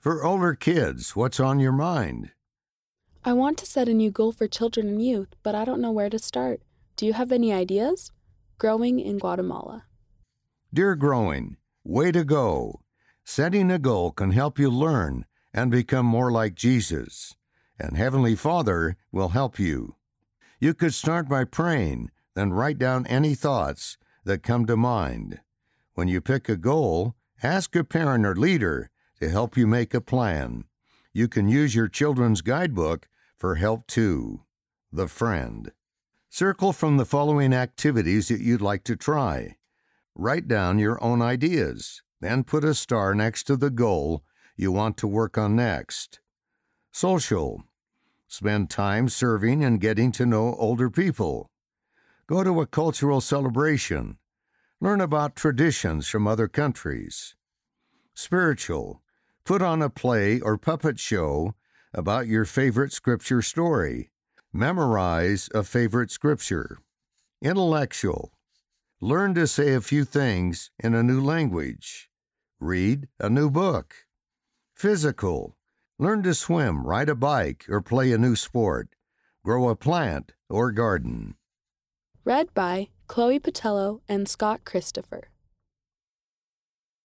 For older kids, what's on your mind? I want to set a new goal for children and youth, but I don't know where to start. Do you have any ideas? Growing in Guatemala. Dear Growing, way to go! Setting a goal can help you learn and become more like Jesus, and Heavenly Father will help you. You could start by praying, then write down any thoughts that come to mind. When you pick a goal, ask a parent or leader to help you make a plan. You can use your children's guidebook for help too. The Friend. Circle from the following activities that you'd like to try. Write down your own ideas, then put a star next to the goal you want to work on next. Social. Spend time serving and getting to know older people. Go to a cultural celebration. Learn about traditions from other countries. Spiritual. Put on a play or puppet show about your favorite scripture story. Memorize a favorite scripture. Intellectual. Learn to say a few things in a new language. Read a new book. Physical. Learn to swim, ride a bike, or play a new sport. Grow a plant or garden. Read by Chloe Patello and Scott Christopher.